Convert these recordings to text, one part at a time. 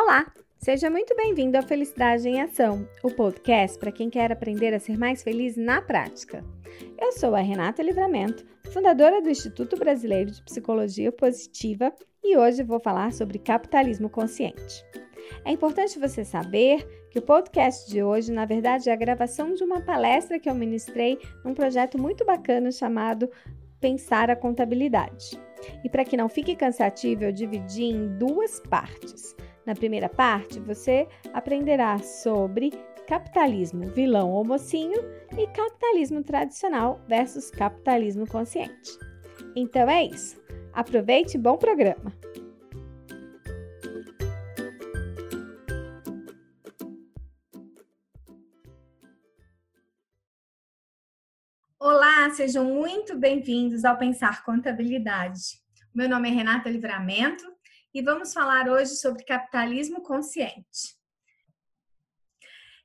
Olá, seja muito bem-vindo ao Felicidade em Ação, o podcast para quem quer aprender a ser mais feliz na prática. Eu sou a Renata Livramento, fundadora do Instituto Brasileiro de Psicologia Positiva e hoje vou falar sobre capitalismo consciente. É importante você saber que o podcast de hoje, na verdade, é a gravação de uma palestra que eu ministrei num projeto muito bacana chamado Pensar a Contabilidade. E para que não fique cansativo, eu dividi em duas partes. Na primeira parte, você aprenderá sobre capitalismo vilão ou mocinho e capitalismo tradicional versus capitalismo consciente. Então é isso. Aproveite e bom programa! Olá, sejam muito bem-vindos ao Pensar Contabilidade. Meu nome é Renata Livramento e vamos falar hoje sobre capitalismo consciente.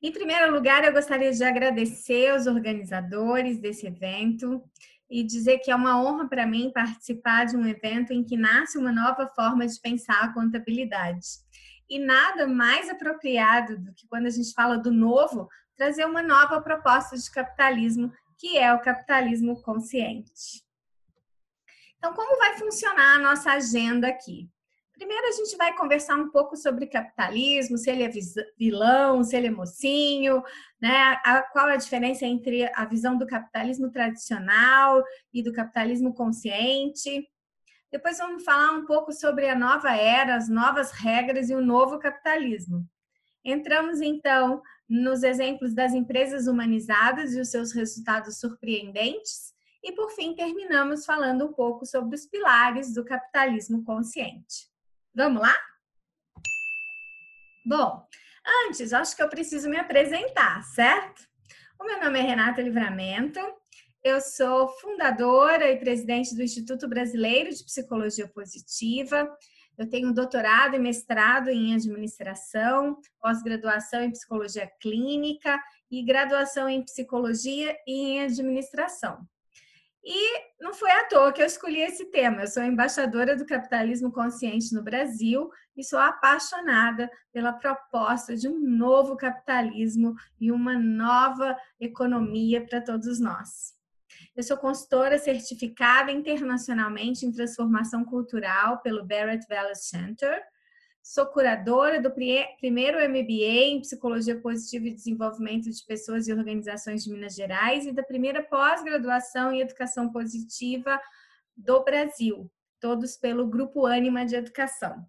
Em primeiro lugar, eu gostaria de agradecer aos organizadores desse evento e dizer que é uma honra para mim participar de um evento em que nasce uma nova forma de pensar a contabilidade. E nada mais apropriado do que quando a gente fala do novo, trazer uma nova proposta de capitalismo, que é o capitalismo consciente. Então, como vai funcionar a nossa agenda aqui? Primeiro, a gente vai conversar um pouco sobre capitalismo, se ele é vilão, se ele é mocinho, né? A, qual a diferença entre a visão do capitalismo tradicional e do capitalismo consciente. Depois, vamos falar um pouco sobre a nova era, as novas regras e o novo capitalismo. Entramos, então, nos exemplos das empresas humanizadas e os seus resultados surpreendentes. E, por fim, terminamos falando um pouco sobre os pilares do capitalismo consciente. Vamos lá? Bom, antes, acho que eu preciso me apresentar, certo? O meu nome é Renata Livramento, eu sou fundadora e presidente do Instituto Brasileiro de Psicologia Positiva. Eu tenho doutorado e mestrado em administração, pós-graduação em psicologia clínica e graduação em psicologia e em administração. E não foi à toa que eu escolhi esse tema. Eu sou embaixadora do capitalismo consciente no Brasil e sou apaixonada pela proposta de um novo capitalismo e uma nova economia para todos nós. Eu sou consultora certificada internacionalmente em transformação cultural pelo Barrett Wallace Center Sou curadora do primeiro MBA em Psicologia Positiva e Desenvolvimento de Pessoas e Organizações de Minas Gerais e da primeira pós-graduação em Educação Positiva do Brasil, todos pelo Grupo Ânima de Educação.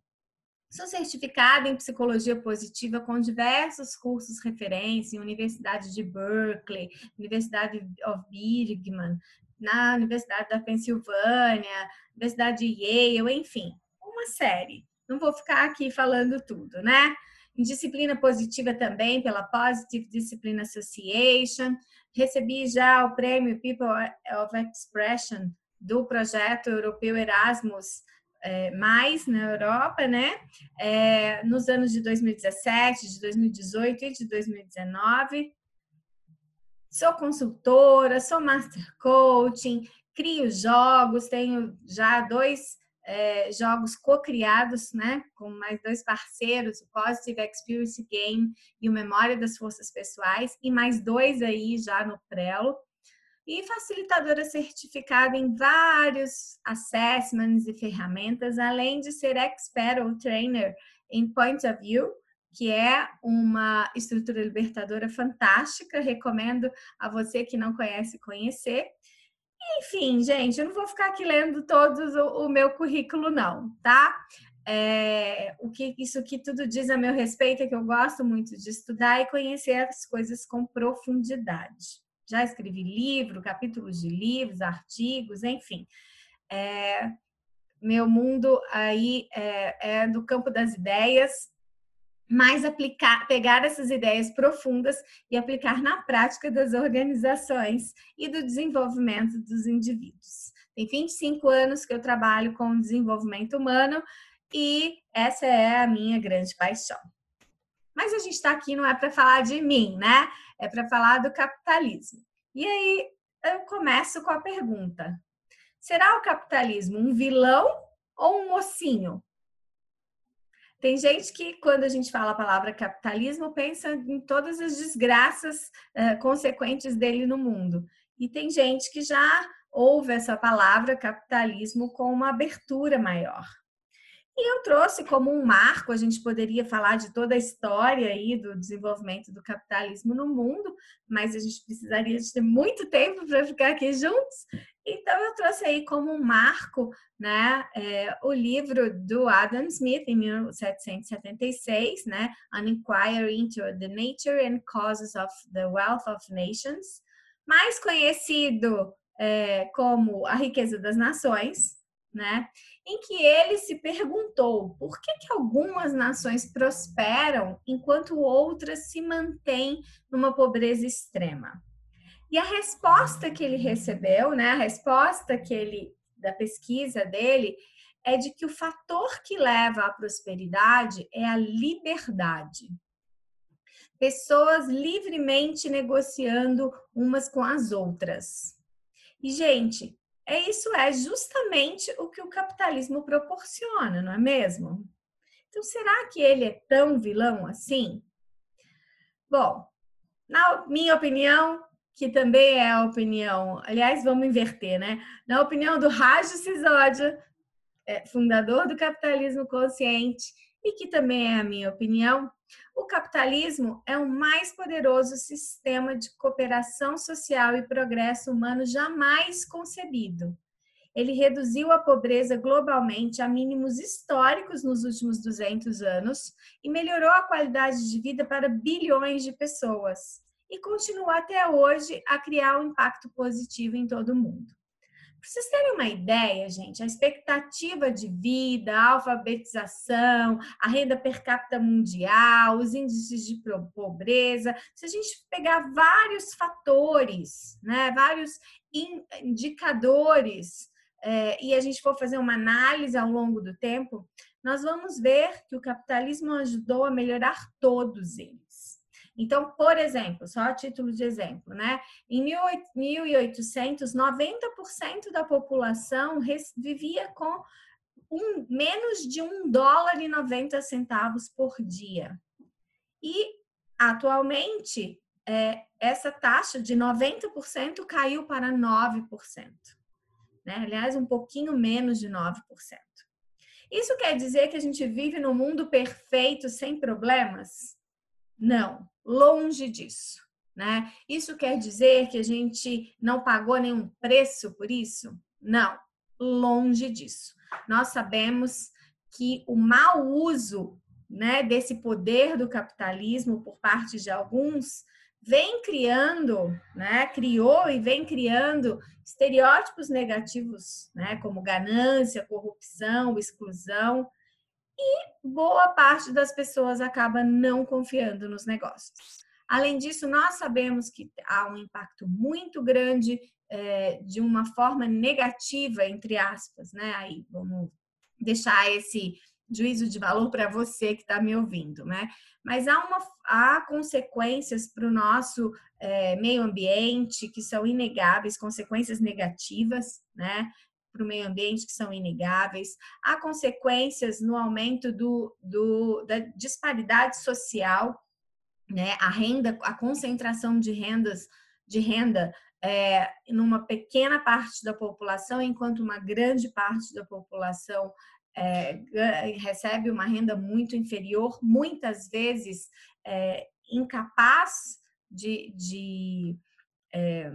Sou certificada em Psicologia Positiva com diversos cursos referência em Universidade de Berkeley, Universidade of Birmingham, na Universidade da Pensilvânia, Universidade de Yale, enfim, uma série. Não vou ficar aqui falando tudo, né? Em disciplina positiva também, pela Positive Discipline Association. Recebi já o prêmio People of Expression do projeto europeu Erasmus é, mais na Europa, né? É, nos anos de 2017, de 2018 e de 2019. Sou consultora, sou master coaching, crio jogos, tenho já dois é, jogos co-criados, né, com mais dois parceiros, o Positive Experience Game e o Memória das Forças Pessoais, e mais dois aí já no Prelo. E facilitadora certificada em vários assessments e ferramentas, além de ser expert ou trainer em Point of View, que é uma estrutura libertadora fantástica, recomendo a você que não conhece conhecer. Enfim, gente, eu não vou ficar aqui lendo todos o, o meu currículo, não, tá? É, o que isso que tudo diz a meu respeito é que eu gosto muito de estudar e conhecer as coisas com profundidade. Já escrevi livro, capítulos de livros, artigos, enfim. É, meu mundo aí é, é do campo das ideias, mas aplicar, pegar essas ideias profundas e aplicar na prática das organizações e do desenvolvimento dos indivíduos. Tem 25 anos que eu trabalho com desenvolvimento humano e essa é a minha grande paixão. Mas a gente está aqui não é para falar de mim, né? É para falar do capitalismo. E aí eu começo com a pergunta: será o capitalismo um vilão ou um mocinho? Tem gente que, quando a gente fala a palavra capitalismo, pensa em todas as desgraças uh, consequentes dele no mundo. E tem gente que já ouve essa palavra capitalismo com uma abertura maior. E eu trouxe como um marco, a gente poderia falar de toda a história aí do desenvolvimento do capitalismo no mundo, mas a gente precisaria de ter muito tempo para ficar aqui juntos. Então eu trouxe aí como um marco, né, é, o livro do Adam Smith em 1776, né, An Inquiry into the Nature and Causes of the Wealth of Nations, mais conhecido é, como A Riqueza das Nações, né? Em que ele se perguntou por que, que algumas nações prosperam enquanto outras se mantêm numa pobreza extrema. E a resposta que ele recebeu, né, a resposta que ele da pesquisa dele é de que o fator que leva à prosperidade é a liberdade. Pessoas livremente negociando umas com as outras. E, gente, é isso é justamente o que o capitalismo proporciona, não é mesmo? Então, será que ele é tão vilão assim? Bom, na minha opinião, que também é a opinião, aliás, vamos inverter, né? Na opinião do Raju Sisodia, é, fundador do capitalismo consciente, e que também é a minha opinião, o capitalismo é o mais poderoso sistema de cooperação social e progresso humano jamais concebido. Ele reduziu a pobreza globalmente a mínimos históricos nos últimos 200 anos e melhorou a qualidade de vida para bilhões de pessoas. E continua até hoje a criar um impacto positivo em todo mundo. Para vocês terem uma ideia, gente, a expectativa de vida, a alfabetização, a renda per capita mundial, os índices de pobreza, se a gente pegar vários fatores, né, vários indicadores, é, e a gente for fazer uma análise ao longo do tempo, nós vamos ver que o capitalismo ajudou a melhorar todos eles. Então, por exemplo, só a título de exemplo, né? Em 1800, 90% da população vivia com um, menos de um dólar e 90 centavos por dia. E atualmente, é, essa taxa de 90% caiu para 9%. Né? Aliás, um pouquinho menos de 9%. Isso quer dizer que a gente vive num mundo perfeito, sem problemas? Não longe disso. Né? Isso quer dizer que a gente não pagou nenhum preço por isso? Não, longe disso. Nós sabemos que o mau uso né, desse poder do capitalismo por parte de alguns vem criando, né, criou e vem criando estereótipos negativos, né, como ganância, corrupção, exclusão, e boa parte das pessoas acaba não confiando nos negócios. Além disso, nós sabemos que há um impacto muito grande é, de uma forma negativa, entre aspas, né? Aí vamos deixar esse juízo de valor para você que está me ouvindo, né? Mas há, uma, há consequências para o nosso é, meio ambiente que são inegáveis, consequências negativas, né? Para o meio ambiente que são inegáveis, há consequências no aumento do, do, da disparidade social, né? a renda, a concentração de rendas de renda é, numa pequena parte da população, enquanto uma grande parte da população é, recebe uma renda muito inferior, muitas vezes é, incapaz de, de, é,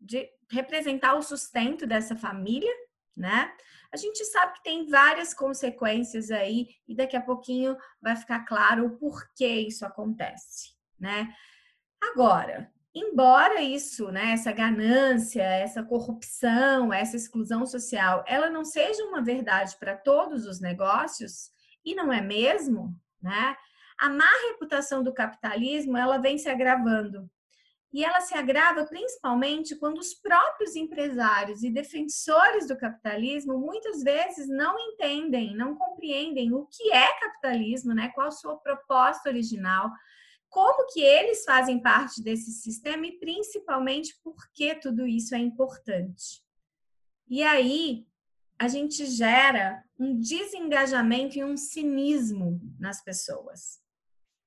de representar o sustento dessa família, né? A gente sabe que tem várias consequências aí e daqui a pouquinho vai ficar claro o porquê isso acontece, né? Agora, embora isso, né, essa ganância, essa corrupção, essa exclusão social, ela não seja uma verdade para todos os negócios, e não é mesmo, né? A má reputação do capitalismo, ela vem se agravando e ela se agrava principalmente quando os próprios empresários e defensores do capitalismo muitas vezes não entendem, não compreendem o que é capitalismo, né? Qual a sua proposta original, como que eles fazem parte desse sistema e principalmente por que tudo isso é importante. E aí a gente gera um desengajamento e um cinismo nas pessoas.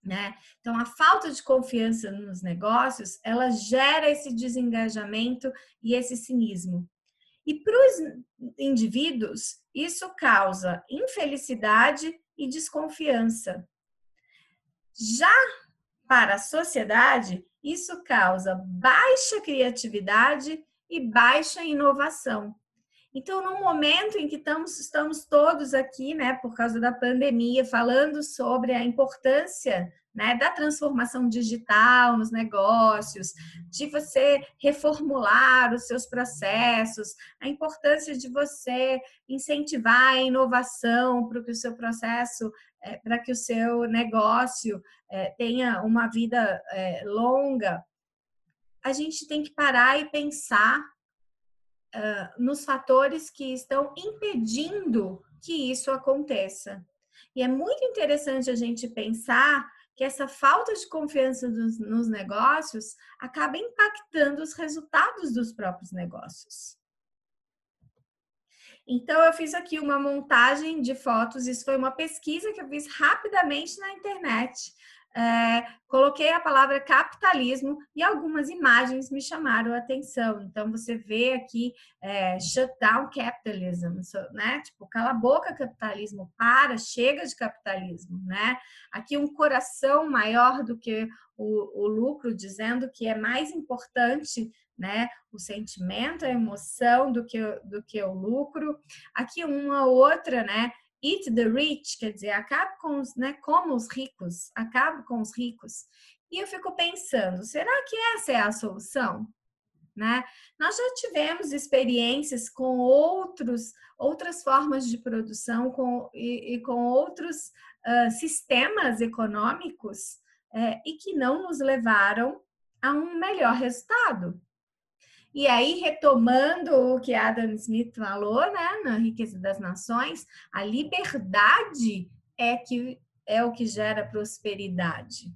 Né? Então, a falta de confiança nos negócios, ela gera esse desengajamento e esse cinismo. E para os indivíduos, isso causa infelicidade e desconfiança. Já para a sociedade, isso causa baixa criatividade e baixa inovação. Então, no momento em que estamos, estamos todos aqui, né, por causa da pandemia, falando sobre a importância né, da transformação digital nos negócios, de você reformular os seus processos, a importância de você incentivar a inovação para que o seu processo, é, para que o seu negócio é, tenha uma vida é, longa, a gente tem que parar e pensar uh, nos fatores que estão impedindo que isso aconteça. E é muito interessante a gente pensar que essa falta de confiança dos, nos negócios acaba impactando os resultados dos próprios negócios. Então, eu fiz aqui uma montagem de fotos, isso foi uma pesquisa que eu fiz rapidamente na internet é, coloquei a palavra capitalismo e algumas imagens me chamaram a atenção. Então, você vê aqui é, shutdown capitalism, né? Tipo, cala a boca capitalismo, para, chega de capitalismo, né? Aqui um coração maior do que o, o lucro, dizendo que é mais importante né? O sentimento, a emoção do que, do que o lucro. Aqui uma outra, né? Eat the rich, quer dizer, acabe com os, né, como os ricos, acabe com os ricos. E eu fico pensando, será que essa é a solução? Né? Nós já tivemos experiências com outros, outras formas de produção com, e, e com outros uh, sistemas econômicos é, e que não nos levaram a um melhor resultado. E aí, retomando o que Adam Smith falou, né, na Riqueza das Nações, a liberdade é que é o que gera prosperidade.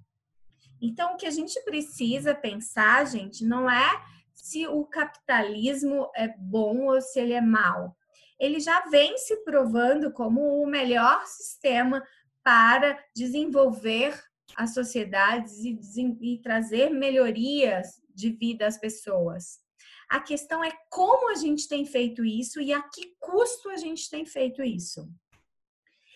Então, o que a gente precisa pensar, gente, não é se o capitalismo é bom ou se ele é mau. Ele já vem se provando como o melhor sistema para desenvolver as sociedades e, e trazer melhorias de vida às pessoas. A questão é como a gente tem feito isso e a que custo a gente tem feito isso.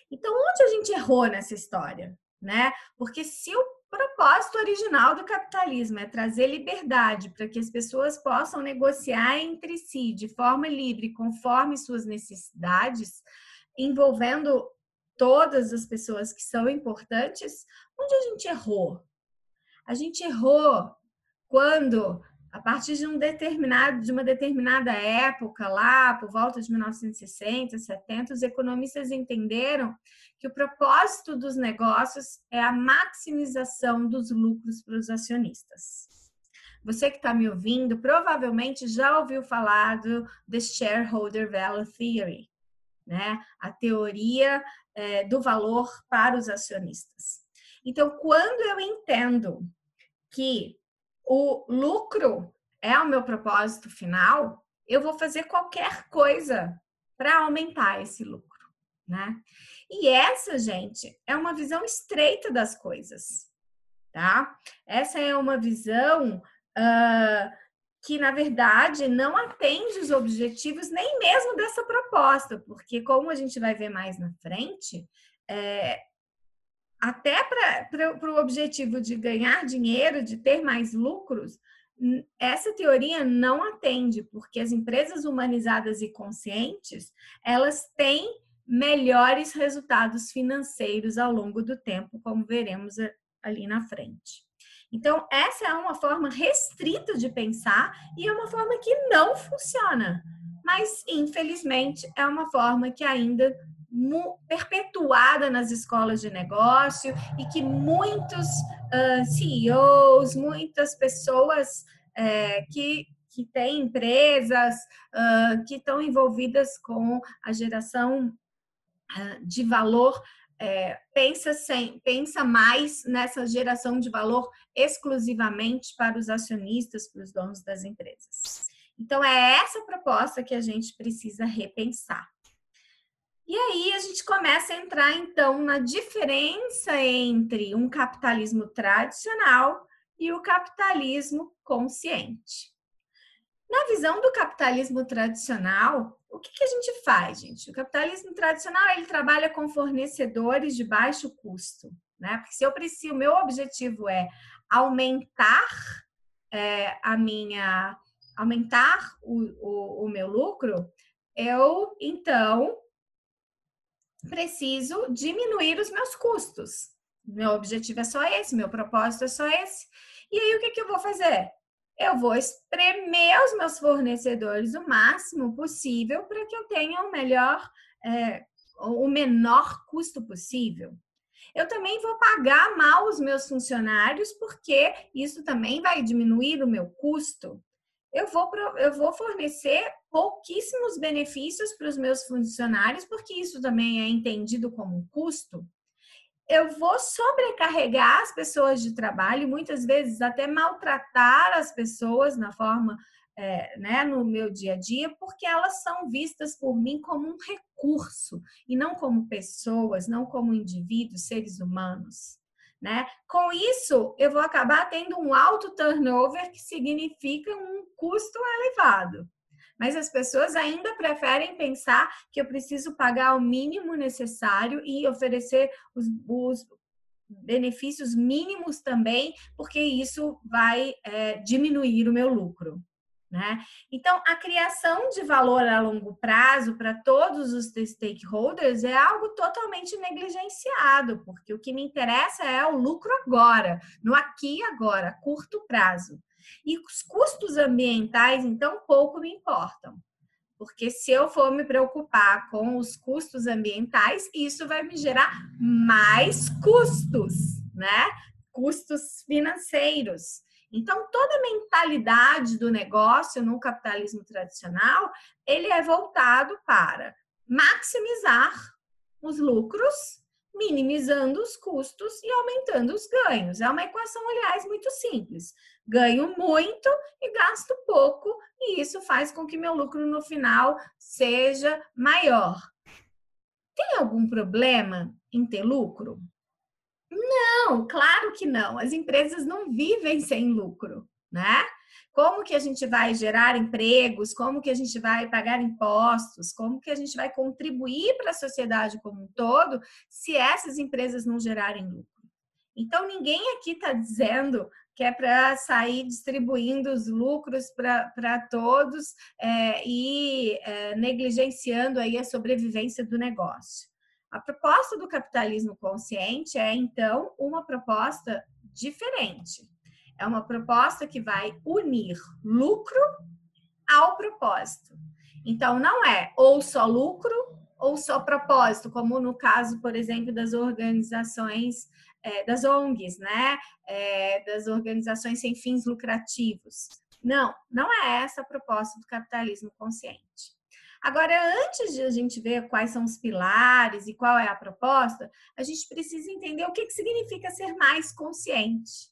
Então, onde a gente errou nessa história? Né? Porque se o propósito original do capitalismo é trazer liberdade para que as pessoas possam negociar entre si de forma livre, conforme suas necessidades, envolvendo todas as pessoas que são importantes, onde a gente errou? A gente errou quando a partir de um determinado de uma determinada época lá, por volta de 1960, 70, os economistas entenderam que o propósito dos negócios é a maximização dos lucros para os acionistas. Você que está me ouvindo provavelmente já ouviu falar do The Shareholder Value Theory, né? A teoria é, do valor para os acionistas. Então, quando eu entendo que o lucro é o meu propósito final, eu vou fazer qualquer coisa para aumentar esse lucro, né? E essa, gente, é uma visão estreita das coisas, tá? Essa é uma visão uh, que, na verdade, não atende os objetivos nem mesmo dessa proposta, porque, como a gente vai ver mais na frente, é, até para o objetivo de ganhar dinheiro, de ter mais lucros, essa teoria não atende, porque as empresas humanizadas e conscientes, elas têm melhores resultados financeiros ao longo do tempo, como veremos ali na frente. Então, essa é uma forma restrita de pensar e é uma forma que não funciona. Mas, infelizmente, é uma forma que ainda perpetuada nas escolas de negócio e que muitos uh, CEOs, muitas pessoas uh, que, que têm empresas, uh, que estão envolvidas com a geração de valor, é, pensa, sem, pensa mais nessa geração de valor exclusivamente para os acionistas, para os donos das empresas. Então, é essa proposta que a gente precisa repensar. E aí a gente começa a entrar então na diferença entre um capitalismo tradicional e o capitalismo consciente. Na visão do capitalismo tradicional, o que, que, a gente faz, gente? O capitalismo tradicional ele trabalha com fornecedores de baixo custo, né? Porque se eu preciso, meu objetivo é aumentar é, a minha, aumentar o, o, o meu lucro, eu então preciso diminuir os meus custos. Meu objetivo é só esse, meu propósito é só esse. E aí, o que, que eu vou fazer? Eu vou espremer os meus fornecedores o máximo possível para que eu tenha o melhor, é, o menor custo possível. Eu também vou pagar mal os meus funcionários, porque isso também vai diminuir o meu custo eu vou, eu vou fornecer pouquíssimos benefícios para os meus funcionários, porque isso também é entendido como um custo. Eu vou sobrecarregar as pessoas de trabalho, muitas vezes até maltratar as pessoas na forma, é, né, no meu dia a dia, porque elas são vistas por mim como um recurso e não como pessoas, não como indivíduos, seres humanos. Né? Com isso, eu vou acabar tendo um alto turnover, que significa um custo elevado. Mas as pessoas ainda preferem pensar que eu preciso pagar o mínimo necessário e oferecer os, os benefícios mínimos também, porque isso vai é, diminuir o meu lucro. Né? Então, a criação de valor a longo prazo para todos os stakeholders é algo totalmente negligenciado, porque o que me interessa é o lucro agora, no aqui e agora, curto prazo. E os custos ambientais, então, pouco me importam. Porque se eu for me preocupar com os custos ambientais, isso vai me gerar mais custos, né? Custos financeiros. Então, toda a mentalidade do negócio no capitalismo tradicional, ele é voltado para maximizar os lucros, minimizando os custos e aumentando os ganhos. É uma equação, aliás, muito simples. Ganho muito e gasto pouco, e isso faz com que meu lucro no final seja maior. Tem algum problema em ter lucro? Não, claro que não. As empresas não vivem sem lucro, né? Como que a gente vai gerar empregos? Como que a gente vai pagar impostos? Como que a gente vai contribuir para a sociedade como um todo se essas empresas não gerarem lucro? Então, ninguém aqui está dizendo que é para sair distribuindo os lucros para todos é, e é, negligenciando aí a sobrevivência do negócio. A proposta do capitalismo consciente é, então, uma proposta diferente. É uma proposta que vai unir lucro ao propósito. Então, não é ou só lucro ou só propósito, como no caso, por exemplo, das organizações, é, das ONGs, né? É, das organizações sem fins lucrativos. Não, não é essa a proposta do capitalismo consciente. Agora, antes de a gente ver quais são os pilares e qual é a proposta, a gente precisa entender o que, que significa ser mais consciente,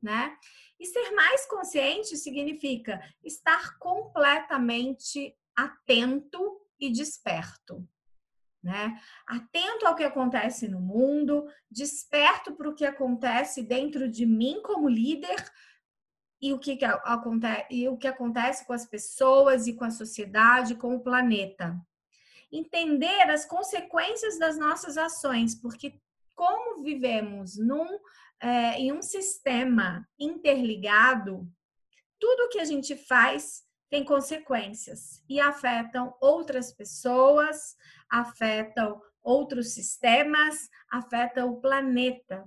né? E ser mais consciente significa estar completamente atento e desperto. Né? Atento ao que acontece no mundo, desperto para o que acontece dentro de mim como líder, e o que, que acontece e o que acontece com as pessoas e com a sociedade, com o planeta. Entender as consequências das nossas ações, porque como vivemos num, é, em um sistema interligado, tudo que a gente faz tem consequências e afetam outras pessoas, afetam outros sistemas, afetam o planeta.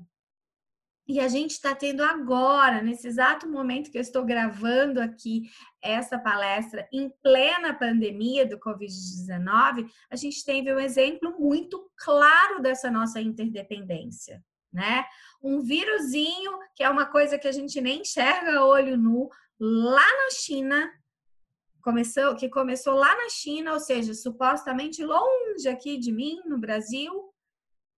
E a gente está tendo agora, nesse exato momento que eu estou gravando aqui essa palestra, em plena pandemia do Covid-19, a gente teve um exemplo muito claro dessa nossa interdependência, né? Um vírusinho, que é uma coisa que a gente nem enxerga a olho nu, lá na China, começou, que começou lá na China, ou seja, supostamente longe aqui de mim, no Brasil,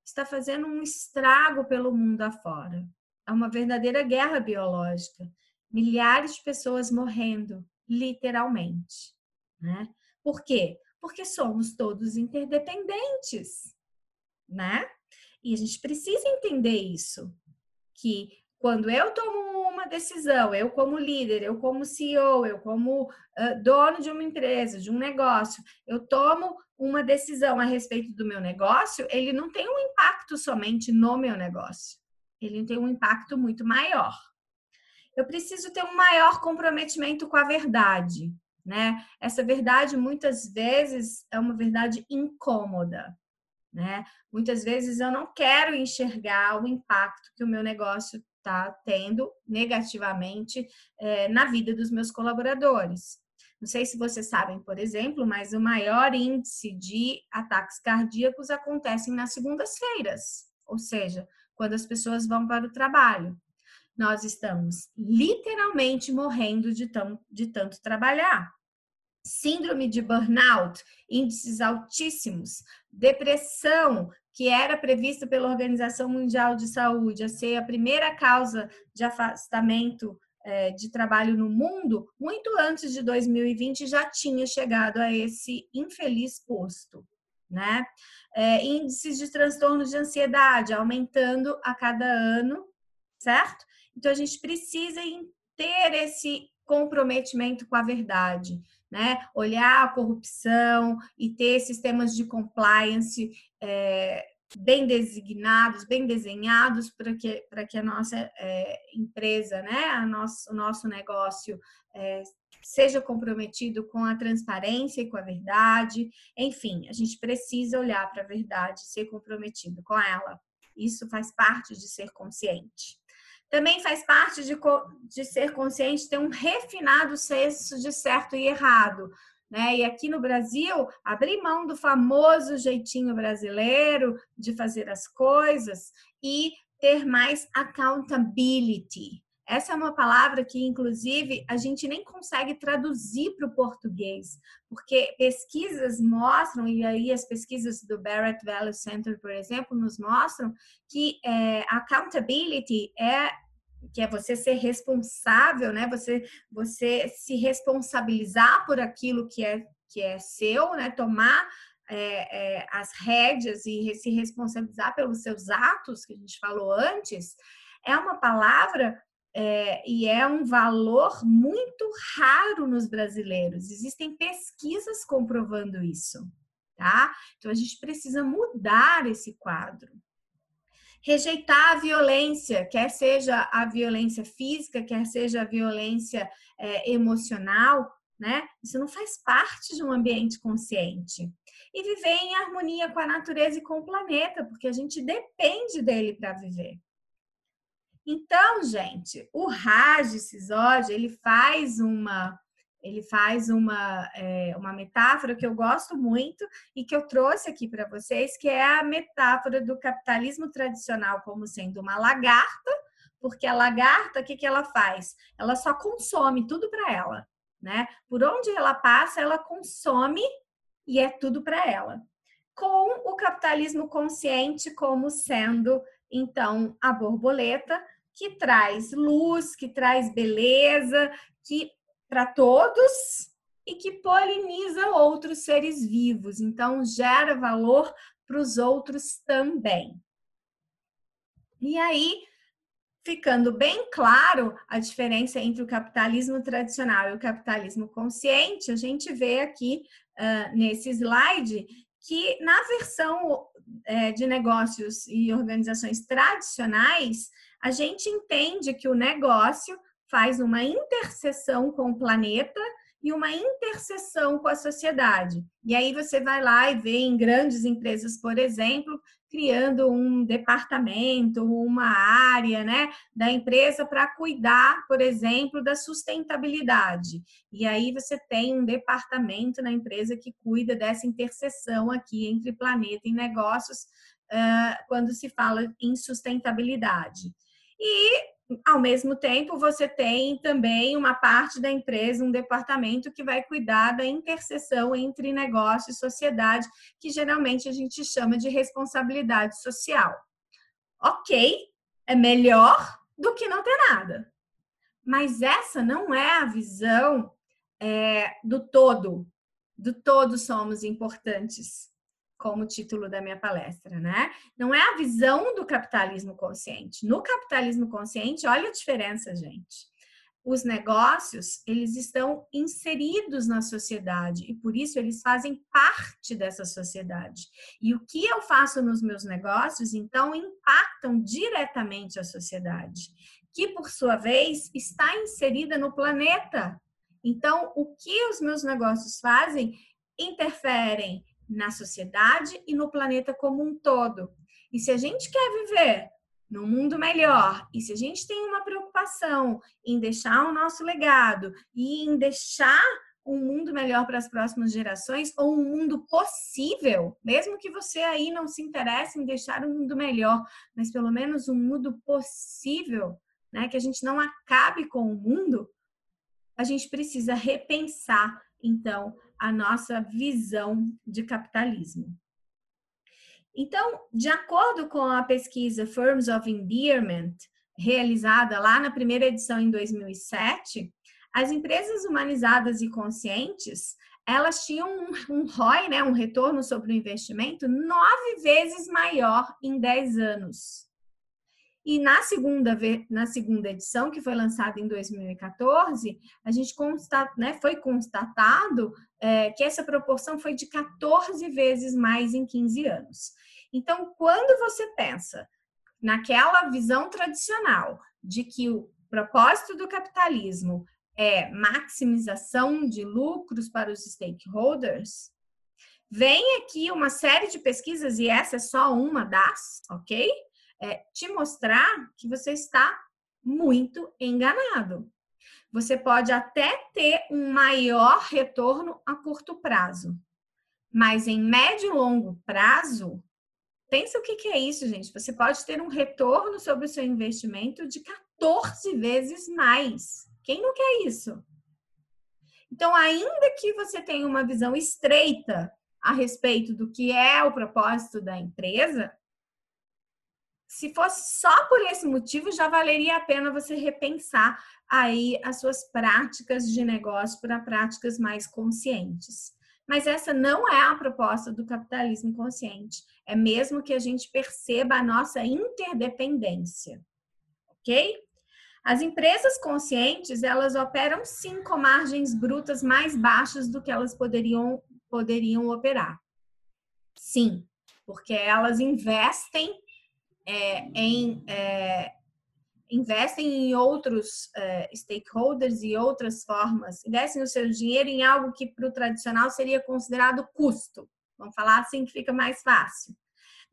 está fazendo um estrago pelo mundo afora. É uma verdadeira guerra biológica. Milhares de pessoas morrendo, literalmente. Né? Por quê? Porque somos todos interdependentes, né? E a gente precisa entender isso, que quando eu tomo uma decisão, eu como líder, eu como CEO, eu como uh, dono de uma empresa, de um negócio, eu tomo uma decisão a respeito do meu negócio, ele não tem um impacto somente no meu negócio. Ele tem um impacto muito maior. Eu preciso ter um maior comprometimento com a verdade, né? Essa verdade muitas vezes é uma verdade incômoda, né? Muitas vezes eu não quero enxergar o impacto que o meu negócio está tendo negativamente é, na vida dos meus colaboradores. Não sei se vocês sabem, por exemplo, mas o maior índice de ataques cardíacos acontecem nas segundas-feiras, ou seja, quando as pessoas vão para o trabalho. Nós estamos literalmente morrendo de, tão, de tanto trabalhar. Síndrome de burnout, índices altíssimos, depressão, que era prevista pela Organização Mundial de Saúde a ser a primeira causa de afastamento é, de trabalho no mundo, muito antes de 2020 já tinha chegado a esse infeliz posto, né? É, índices de transtornos de ansiedade aumentando a cada ano, certo? Então a gente precisa ter esse comprometimento com a verdade, né? Olhar a corrupção e ter sistemas de compliance é, bem designados, bem desenhados para que, para que a nossa é, empresa, né? A nosso, o nosso negócio é, seja comprometido com a transparência e com a verdade. Enfim, a gente precisa olhar para a verdade, ser comprometido com ela. Isso faz parte de ser consciente. Também faz parte de, de ser consciente ter um refinado senso de certo e errado. Né? E aqui no Brasil, abrir mão do famoso jeitinho brasileiro de fazer as coisas e ter mais accountability. Essa é uma palavra que, inclusive, a gente nem consegue traduzir para o português, porque pesquisas mostram, e aí as pesquisas do Barrett Valley Center, por exemplo, nos mostram que é, accountability é que é você ser responsável, né? Você, você se responsabilizar por aquilo que é, que é seu, né? Tomar é, é, as rédeas e se responsabilizar pelos seus atos, que a gente falou antes, é uma palavra é, e é um valor muito raro nos brasileiros. Existem pesquisas comprovando isso, tá? Então a gente precisa mudar esse quadro. Rejeitar a violência, quer seja a violência física, quer seja a violência é, emocional, né? Isso não faz parte de um ambiente consciente. E viver em harmonia com a natureza e com o planeta, porque a gente depende dele para viver. Então, gente, o Raj Sisódia, ele faz uma ele faz uma, é, uma metáfora que eu gosto muito e que eu trouxe aqui para vocês, que é a metáfora do capitalismo tradicional como sendo uma lagarta, porque a lagarta, o que, que ela faz? Ela só consome tudo para ela, né? Por onde ela passa, ela consome e é tudo para ela. Com o capitalismo consciente como sendo, então, a borboleta, que traz luz, que traz beleza, que para todos e que poliniza outros seres vivos, então gera valor para os outros também. E aí, ficando bem claro a diferença entre o capitalismo tradicional e o capitalismo consciente, a gente vê aqui uh, nesse slide que na versão uh, de negócios e organizações tradicionais, a gente entende que o negócio faz uma interseção com o planeta e uma interseção com a sociedade. E aí você vai lá e vê em grandes empresas, por exemplo, criando um departamento, uma área, né, da empresa para cuidar, por exemplo, da sustentabilidade. E aí você tem um departamento na empresa que cuida dessa interseção aqui entre planeta e negócios, uh, quando se fala em sustentabilidade. E ao mesmo tempo, você tem também uma parte da empresa, um departamento que vai cuidar da interseção entre negócio e sociedade, que geralmente a gente chama de responsabilidade social. Ok, é melhor do que não ter nada. Mas essa não é a visão é, do todo, do todos somos importantes, como título da minha palestra, né? Não é a visão do capitalismo consciente. No capitalismo consciente, olha a diferença, gente os negócios, eles estão inseridos na sociedade e por isso eles fazem parte dessa sociedade. E o que eu faço nos meus negócios, então, impactam diretamente a sociedade, que por sua vez está inserida no planeta. Então, o que os meus negócios fazem interferem na sociedade e no planeta como um todo. E se a gente quer viver no mundo melhor. E se a gente tem uma preocupação em deixar o nosso legado e em deixar um mundo melhor para as próximas gerações ou um mundo possível, mesmo que você aí não se interesse em deixar um mundo melhor, mas pelo menos um mundo possível, né, que a gente não acabe com o mundo, a gente precisa repensar então a nossa visão de capitalismo. Então, de acordo com a pesquisa Firms of Endearment, realizada lá na primeira edição em 2007, as empresas humanizadas e conscientes, elas tinham um, um ROI, né, um retorno sobre o investimento, nove vezes maior em 10 anos. E na segunda, na segunda edição, que foi lançada em 2014, a gente constat, né, foi constatado é, que essa proporção foi de 14 vezes mais em 15 anos. Então, quando você pensa naquela visão tradicional de que o propósito do capitalismo é maximização de lucros para os stakeholders, vem aqui uma série de pesquisas, e essa é só uma das, ok? É, te mostrar que você está muito enganado. Você pode até ter um maior retorno a curto prazo, mas em médio e longo prazo, Pensa o que, que é isso, gente. Você pode ter um retorno sobre o seu investimento de 14 vezes mais. Quem não quer isso? Então, ainda que você tenha uma visão estreita a respeito do que é o propósito da empresa, se fosse só por esse motivo, já valeria a pena você repensar aí as suas práticas de negócio para práticas mais conscientes. Mas essa não é a proposta do capitalismo consciente. É mesmo que a gente perceba a nossa interdependência. Ok? As empresas conscientes, elas operam sim com margens brutas mais baixas do que elas poderiam, poderiam operar. Sim, porque elas investem é, em é, investem em outros uh, stakeholders e outras formas, investem o seu dinheiro em algo que para o tradicional seria considerado custo. Vamos falar assim que fica mais fácil.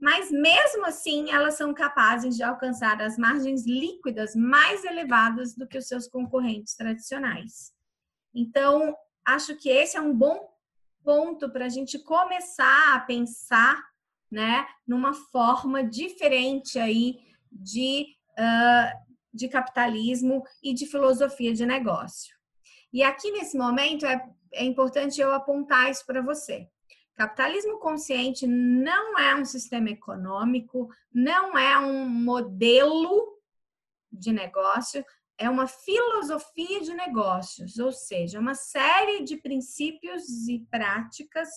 Mas mesmo assim, elas são capazes de alcançar as margens líquidas mais elevadas do que os seus concorrentes tradicionais. Então, acho que esse é um bom ponto para a gente começar a pensar, né, numa forma diferente aí de uh, de capitalismo e de filosofia de negócio. E aqui nesse momento é, é importante eu apontar isso para você. Capitalismo consciente não é um sistema econômico, não é um modelo de negócio, é uma filosofia de negócios, ou seja, uma série de princípios e práticas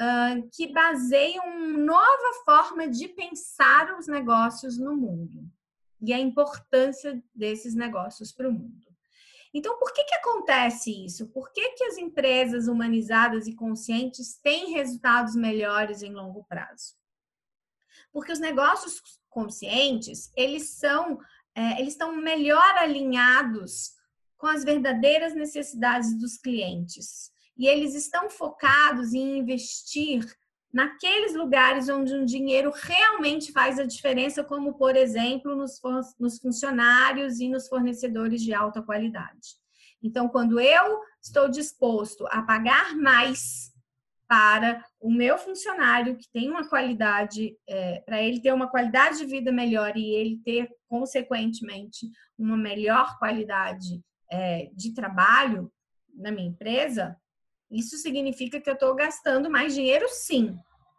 uh, que baseiam uma nova forma de pensar os negócios no mundo e a importância desses negócios para o mundo. Então, por que, que acontece isso? Por que, que as empresas humanizadas e conscientes têm resultados melhores em longo prazo? Porque os negócios conscientes, eles são, é, eles estão melhor alinhados com as verdadeiras necessidades dos clientes. E eles estão focados em investir naqueles lugares onde um dinheiro realmente faz a diferença, como, por exemplo, nos, nos funcionários e nos fornecedores de alta qualidade. Então, quando eu estou disposto a pagar mais para o meu funcionário que tem uma qualidade, é, para ele ter uma qualidade de vida melhor e ele ter, consequentemente, uma melhor qualidade é, de trabalho na minha empresa, isso significa que eu estou gastando mais dinheiro, sim,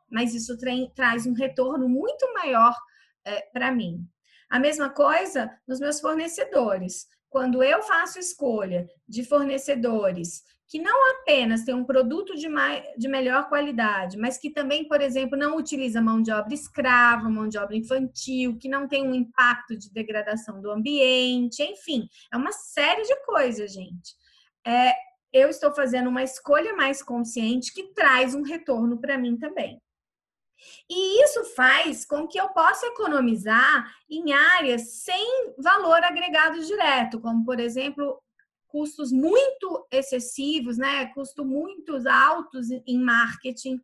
mas isso tra traz um retorno muito maior é, para mim. A mesma coisa nos meus fornecedores. quando eu faço escolha de fornecedores que não apenas tem um produto de, mais, de melhor qualidade, mas que também, por exemplo, não utiliza mão de obra escrava, mão de obra infantil, que não tem um impacto de degradação do ambiente, enfim, é uma série de coisas, gente. É, eu estou fazendo uma escolha mais consciente que traz um retorno para mim também. E isso faz com que eu possa economizar em áreas sem valor agregado direto, como, por exemplo, custos muito excessivos, né? Custos muito altos em marketing.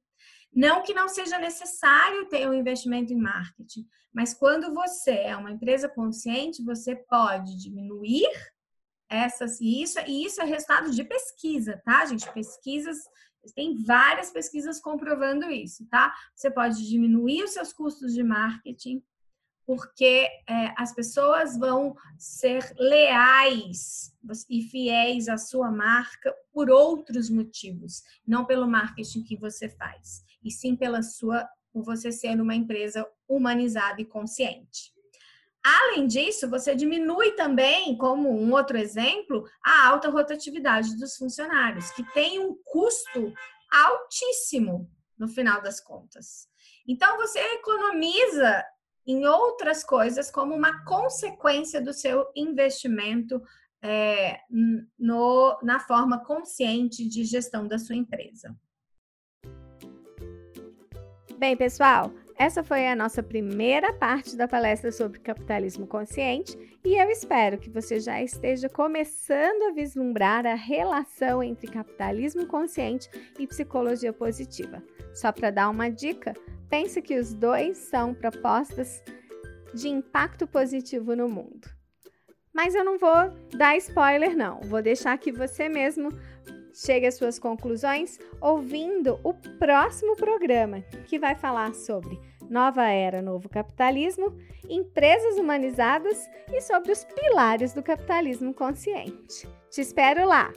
Não que não seja necessário ter um investimento em marketing, mas quando você é uma empresa consciente, você pode diminuir essas e isso, e isso é resultado de pesquisa, tá, gente? Pesquisas tem várias pesquisas comprovando isso, tá? Você pode diminuir os seus custos de marketing, porque é, as pessoas vão ser leais e fiéis à sua marca por outros motivos, não pelo marketing que você faz, e sim pela sua, por você ser uma empresa humanizada e consciente. Além disso, você diminui também, como um outro exemplo, a alta rotatividade dos funcionários, que tem um custo altíssimo no final das contas. Então, você economiza em outras coisas como uma consequência do seu investimento é, no, na forma consciente de gestão da sua empresa. Bem, pessoal, essa foi a nossa primeira parte da palestra sobre capitalismo consciente e eu espero que você já esteja começando a vislumbrar a relação entre capitalismo consciente e psicologia positiva. Só para dar uma dica, Pense que os dois são propostas de impacto positivo no mundo. Mas eu não vou dar spoiler, não. Vou deixar que você mesmo chegue às suas conclusões ouvindo o próximo programa, que vai falar sobre nova era, novo capitalismo, empresas humanizadas e sobre os pilares do capitalismo consciente. Te espero lá!